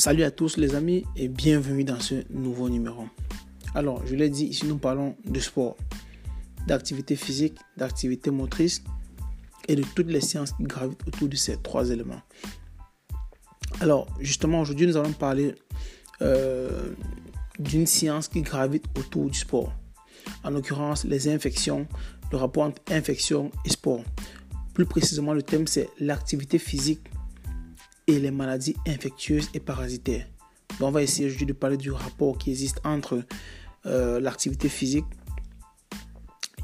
Salut à tous les amis et bienvenue dans ce nouveau numéro. Alors, je l'ai dit, ici nous parlons de sport, d'activité physique, d'activité motrice et de toutes les sciences qui gravitent autour de ces trois éléments. Alors, justement, aujourd'hui, nous allons parler euh, d'une science qui gravite autour du sport. En l'occurrence, les infections, le rapport entre infection et sport. Plus précisément, le thème, c'est l'activité physique et les maladies infectieuses et parasitaires. Donc, on va essayer aujourd'hui de parler du rapport qui existe entre euh, l'activité physique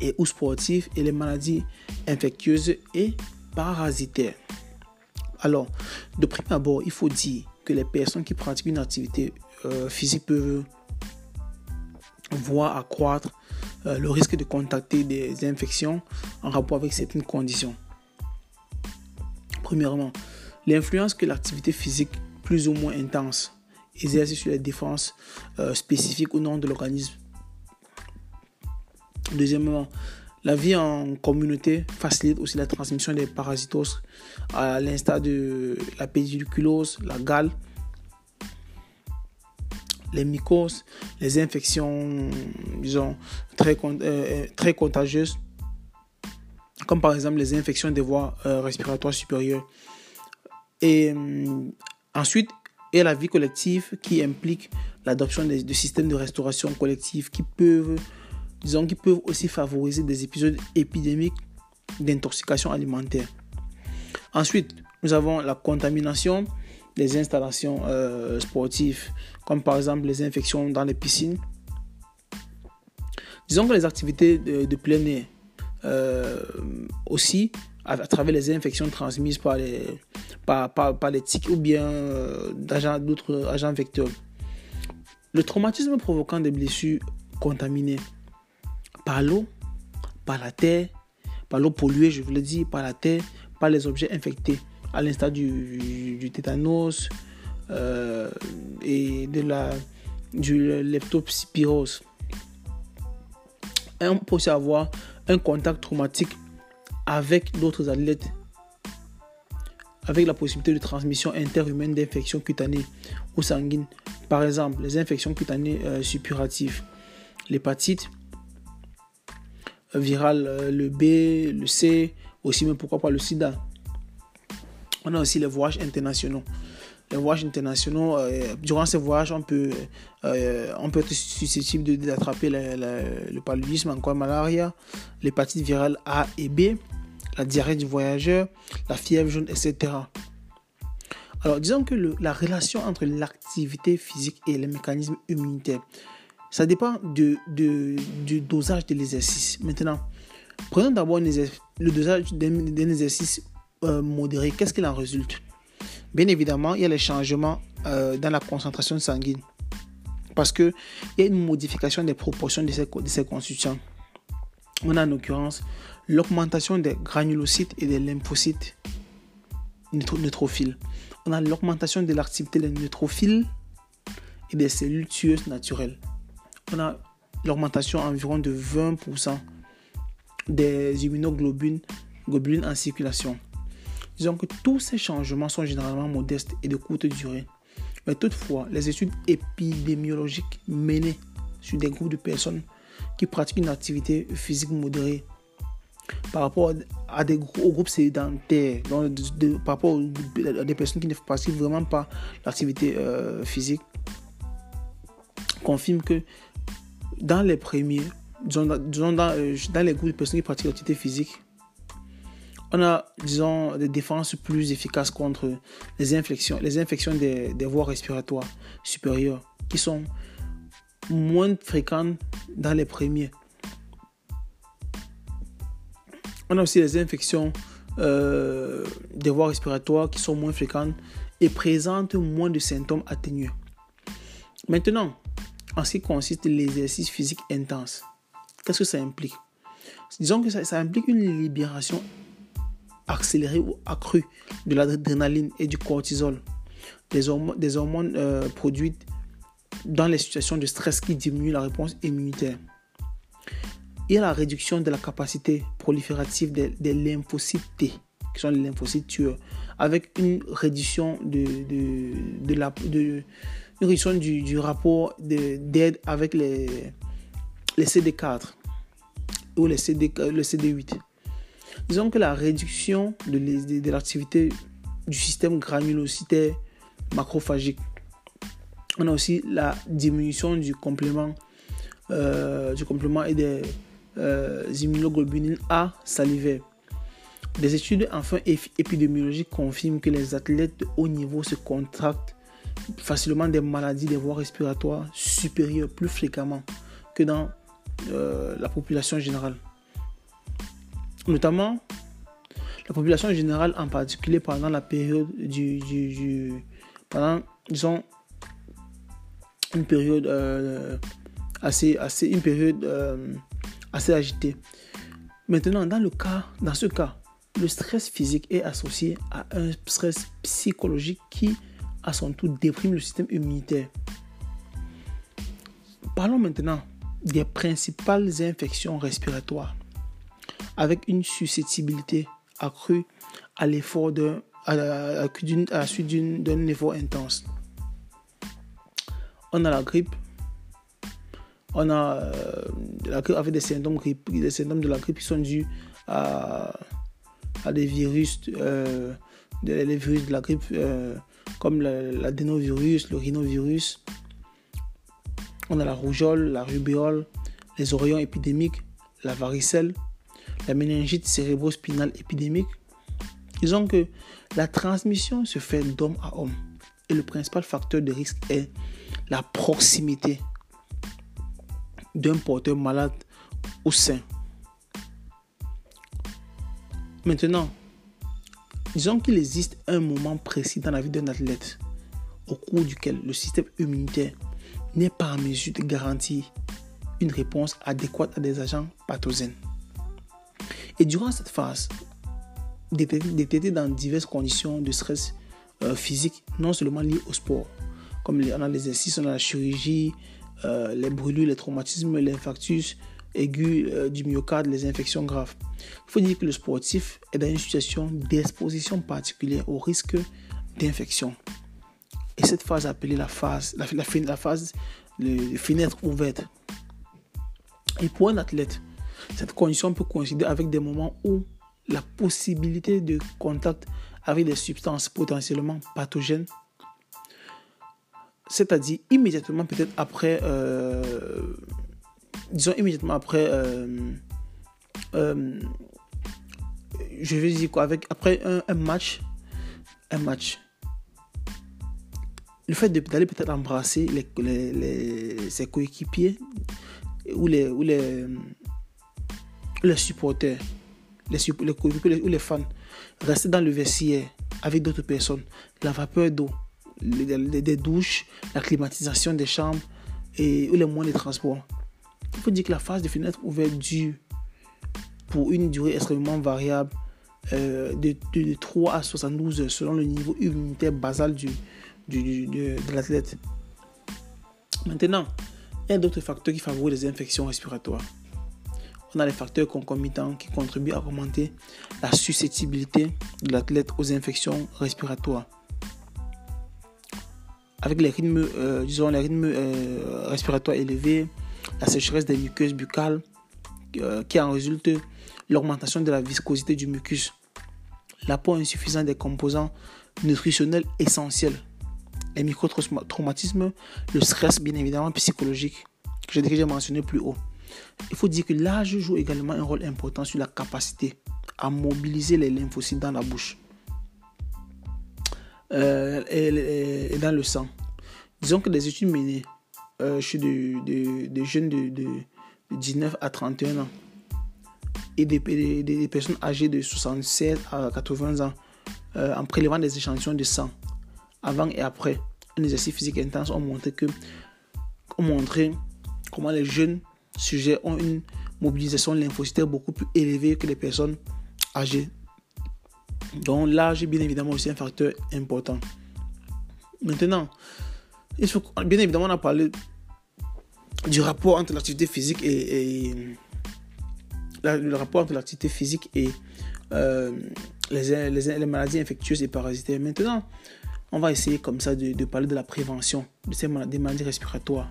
et ou sportive et les maladies infectieuses et parasitaires. Alors, de prime abord, il faut dire que les personnes qui pratiquent une activité euh, physique peuvent voir accroître euh, le risque de contacter des infections en rapport avec certaines conditions. Premièrement, L'influence que l'activité physique plus ou moins intense exerce sur les défenses euh, spécifiques au nom de l'organisme. Deuxièmement, la vie en communauté facilite aussi la transmission des parasitoses à l'instar de la pédiculose, la gale, les mycoses, les infections disons, très, euh, très contagieuses, comme par exemple les infections des voies euh, respiratoires supérieures et euh, ensuite, a la vie collective qui implique l'adoption de, systèmes de restauration collective qui peuvent, disons, qui peuvent aussi favoriser des épisodes épidémiques d'intoxication alimentaire. Ensuite, nous avons la contamination des installations euh, sportives, comme par exemple les infections dans les piscines. Disons que les activités de, plein air euh, aussi, à, travers les infections transmises par les, par, par, les tiques ou bien euh, d'autres agents vecteurs. Le traumatisme provoquant des blessures contaminées par l'eau, par la terre, par l'eau polluée, je vous le dis, par la terre, par les objets infectés, à l'instar du, du, tétanos euh, et de la, du leptospirose. on peut aussi avoir un contact traumatique avec d'autres athlètes avec la possibilité de transmission interhumaine d'infections cutanées ou sanguines. Par exemple, les infections cutanées euh, suppuratives, l'hépatite euh, virale, euh, le B, le C, aussi même pourquoi pas le sida. On a aussi les voyages internationaux. Les voyages internationaux, durant ces voyages, on peut, on peut être susceptible d'attraper le paludisme, encore malaria, l'hépatite virale A et B, la diarrhée du voyageur, la fièvre jaune, etc. Alors, disons que la relation entre l'activité physique et les mécanismes immunitaires, ça dépend du dosage de l'exercice. Maintenant, prenons d'abord le dosage d'un exercice euh, modéré. Qu'est-ce qu'il en résulte? Bien évidemment, il y a les changements euh, dans la concentration sanguine. Parce qu'il y a une modification des proportions de ces, de ces constituants. On a en l'occurrence l'augmentation des granulocytes et des lymphocytes neutrophiles. On a l'augmentation de l'activité des neutrophiles et des cellules tueuses naturelles. On a l'augmentation environ de 20% des immunoglobulines globulines en circulation. Disons que tous ces changements sont généralement modestes et de courte durée. Mais toutefois, les études épidémiologiques menées sur des groupes de personnes qui pratiquent une activité physique modérée par rapport à des groupes sédentaires, par rapport à des personnes qui ne pratiquent vraiment pas l'activité euh, physique, confirme que dans les premiers, disons, euh, dans, les groupes de personnes qui pratiquent l'activité physique, on a, disons, des défenses plus efficaces contre les infections, les infections des, voies respiratoires supérieures, qui sont moins fréquentes dans les premiers. On a aussi les infections euh, des voies respiratoires qui sont moins fréquentes et présentent moins de symptômes atténués. Maintenant, en ce qui consiste l'exercice physique intense, qu'est-ce que ça implique? Disons que ça, implique une libération accélérée ou accrue de l'adrénaline et du cortisol, des hormones, euh, produites dans les situations de stress qui diminuent la réponse immunitaire et la réduction de la capacité proliférative des, lymphocytes T, qui sont les lymphocytes tueurs, avec une réduction de, de, la, de, réduction du, rapport d'aide avec les, les CD4 ou les CD, le CD8. Disons que la réduction de, l'activité du système granulocytaire macrophagique. On a aussi la diminution du complément, euh, du complément et des euh, immunoglobulines A salivaires. Des études enfin épidémiologiques confirment que les athlètes de haut niveau se contractent facilement des maladies des voies respiratoires supérieures plus fréquemment que dans euh, la population générale. Notamment la population générale en particulier pendant la période du, pendant disons une période euh, assez assez une période euh, assez agitée. Maintenant dans le cas dans ce cas le stress physique est associé à un stress psychologique qui à son tour déprime le système immunitaire. Parlons maintenant des principales infections respiratoires avec une susceptibilité accrue à l'effort de à la, suite d'un effort intense. On a la grippe, on a euh, la grippe avec des symptômes, des symptômes de la grippe qui sont dus à, à des virus, euh, les virus de la grippe euh, comme l'adénovirus, le rhinovirus. On a la rougeole, la rubéole, les oreillons épidémiques, la varicelle, la méningite cérébrospinale épidémique. Disons que la transmission se fait d'homme à homme et le principal facteur de risque est la proximité d'un porteur malade au sein. Maintenant, disons qu'il existe un moment précis dans la vie d'un athlète au cours duquel le système immunitaire n'est pas en mesure de garantir une réponse adéquate à des agents pathogènes. Et durant cette phase, détecté dans diverses conditions de stress euh, physique, non seulement liées au sport, comme on a l'exercice, on a la chirurgie, euh, les brûlures, les traumatismes, l'infarctus aigu euh, du myocarde, les infections graves. Il faut dire que le sportif est dans une situation d'exposition particulière au risque d'infection. Et cette phase appelée la phase, la, la, la phase de fenêtre ouverte. Et pour un athlète, cette condition peut coïncider avec des moments où la possibilité de contact avec des substances potentiellement pathogènes, c'est-à-dire immédiatement peut-être après, euh, disons immédiatement après, euh, euh, je vais dire quoi, avec, après un, match, un match, le fait d'aller peut-être embrasser les, ses coéquipiers ou les, ou les, les supporters, les, ou les fans, rester dans le vestiaire avec d'autres personnes, la vapeur d'eau, des douches, la climatisation des chambres et, ou les moyens de transport. Il faut dire que la phase de fenêtre ouverte dure pour une durée extrêmement variable euh, de, de, 3 à 72 heures selon le niveau immunitaire basal du, de l'athlète. Maintenant, il y a d'autres facteurs qui favorisent les infections respiratoires on a les facteurs concomitants qui contribuent à augmenter la susceptibilité de l'athlète aux infections respiratoires. Avec les rythmes, euh, disons, les rythmes euh, respiratoires élevés, la sécheresse des muqueuses buccales, euh, qui en résulte l'augmentation de la viscosité du mucus, l'apport insuffisant des composants nutritionnels essentiels, les microtraumatismes, le stress bien évidemment psychologique, que j'ai déjà mentionné plus haut. Il faut dire que l'âge joue également un rôle important sur la capacité à mobiliser les lymphocytes dans la bouche euh, et, dans le sang. Disons que des études menées euh, chez des jeunes de, 19 à 31 ans et des, personnes âgées de 76 à 80 ans euh, en prélevant des échantillons de sang avant et après un exercice physique intense ont montré que ont montré comment les jeunes sujets ont une mobilisation lymphocytaire beaucoup plus élevée que les personnes âgées. Donc l'âge est bien évidemment aussi un facteur important. Maintenant, il faut, bien évidemment, on a parlé du rapport entre l'activité physique et, le rapport entre l'activité physique et, euh, les, maladies infectieuses et parasitaires. Maintenant, on va essayer comme ça de, parler de la prévention de ces des maladies respiratoires.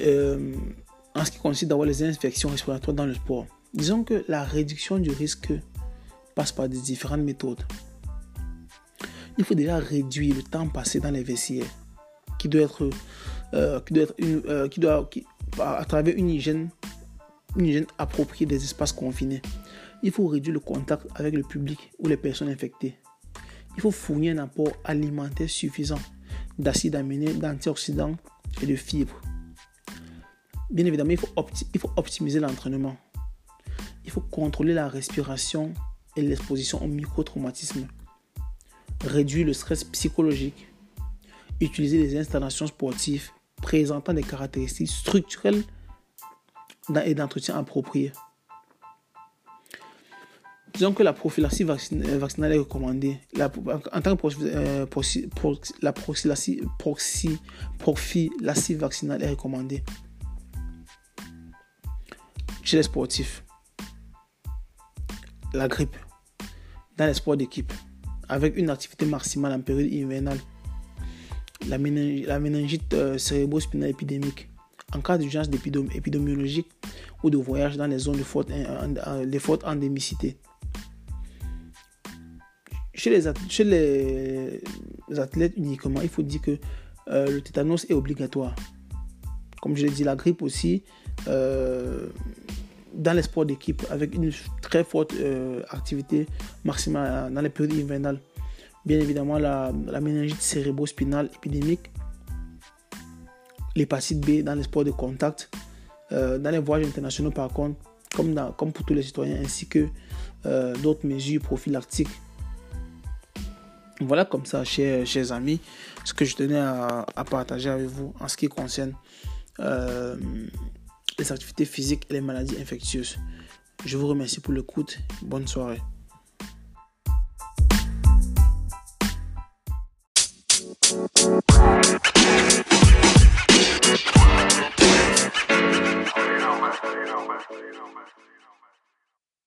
Euh, en ce qui consiste d'avoir les infections respiratoires dans le sport, disons que la réduction du risque passe par des différentes méthodes. Il faut déjà réduire le temps passé dans les vestiaires, qui doit être, euh, qui doit euh, à travers une hygiène appropriée des espaces confinés. Il faut réduire le contact avec le public ou les personnes infectées. Il faut fournir un apport alimentaire suffisant d'acides aminés, d'antioxydants et de fibres. Bien évidemment, il faut, il faut optimiser l'entraînement. Il faut contrôler la respiration et l'exposition au microtraumatisme. Réduire le stress psychologique. Utiliser des installations sportives présentant des caractéristiques structurelles et d'entretien appropriés. Disons que la prophylaxie vaccinale est recommandée. La, en tant que euh, la prophylaxie vaccinale est recommandée chez les sportifs. La grippe dans les sports d'équipe avec une activité maximale en période hivernale. La, méningite euh, cérébro-spinale épidémique en cas d'urgence épidémiologique ou de voyage dans les zones de forte, endémicité. Chez les, chez les athlètes uniquement, il faut dire que euh, le tétanos est obligatoire. Comme je l'ai dit, la grippe aussi, euh, dans les sports d'équipe, avec une très forte euh, activité maximale dans les périodes hivernales. Bien évidemment, la, la méningite cérébro-spinale épidémique, l'hépatite B dans les sports de contact, dans les voyages internationaux par contre, comme, comme pour tous les citoyens, ainsi que d'autres mesures prophylactiques voilà comme ça, chers, amis, ce que je tenais à, partager avec vous en ce qui concerne euh, les activités physiques et les maladies infectieuses. Je vous remercie pour l'écoute. Bonne soirée.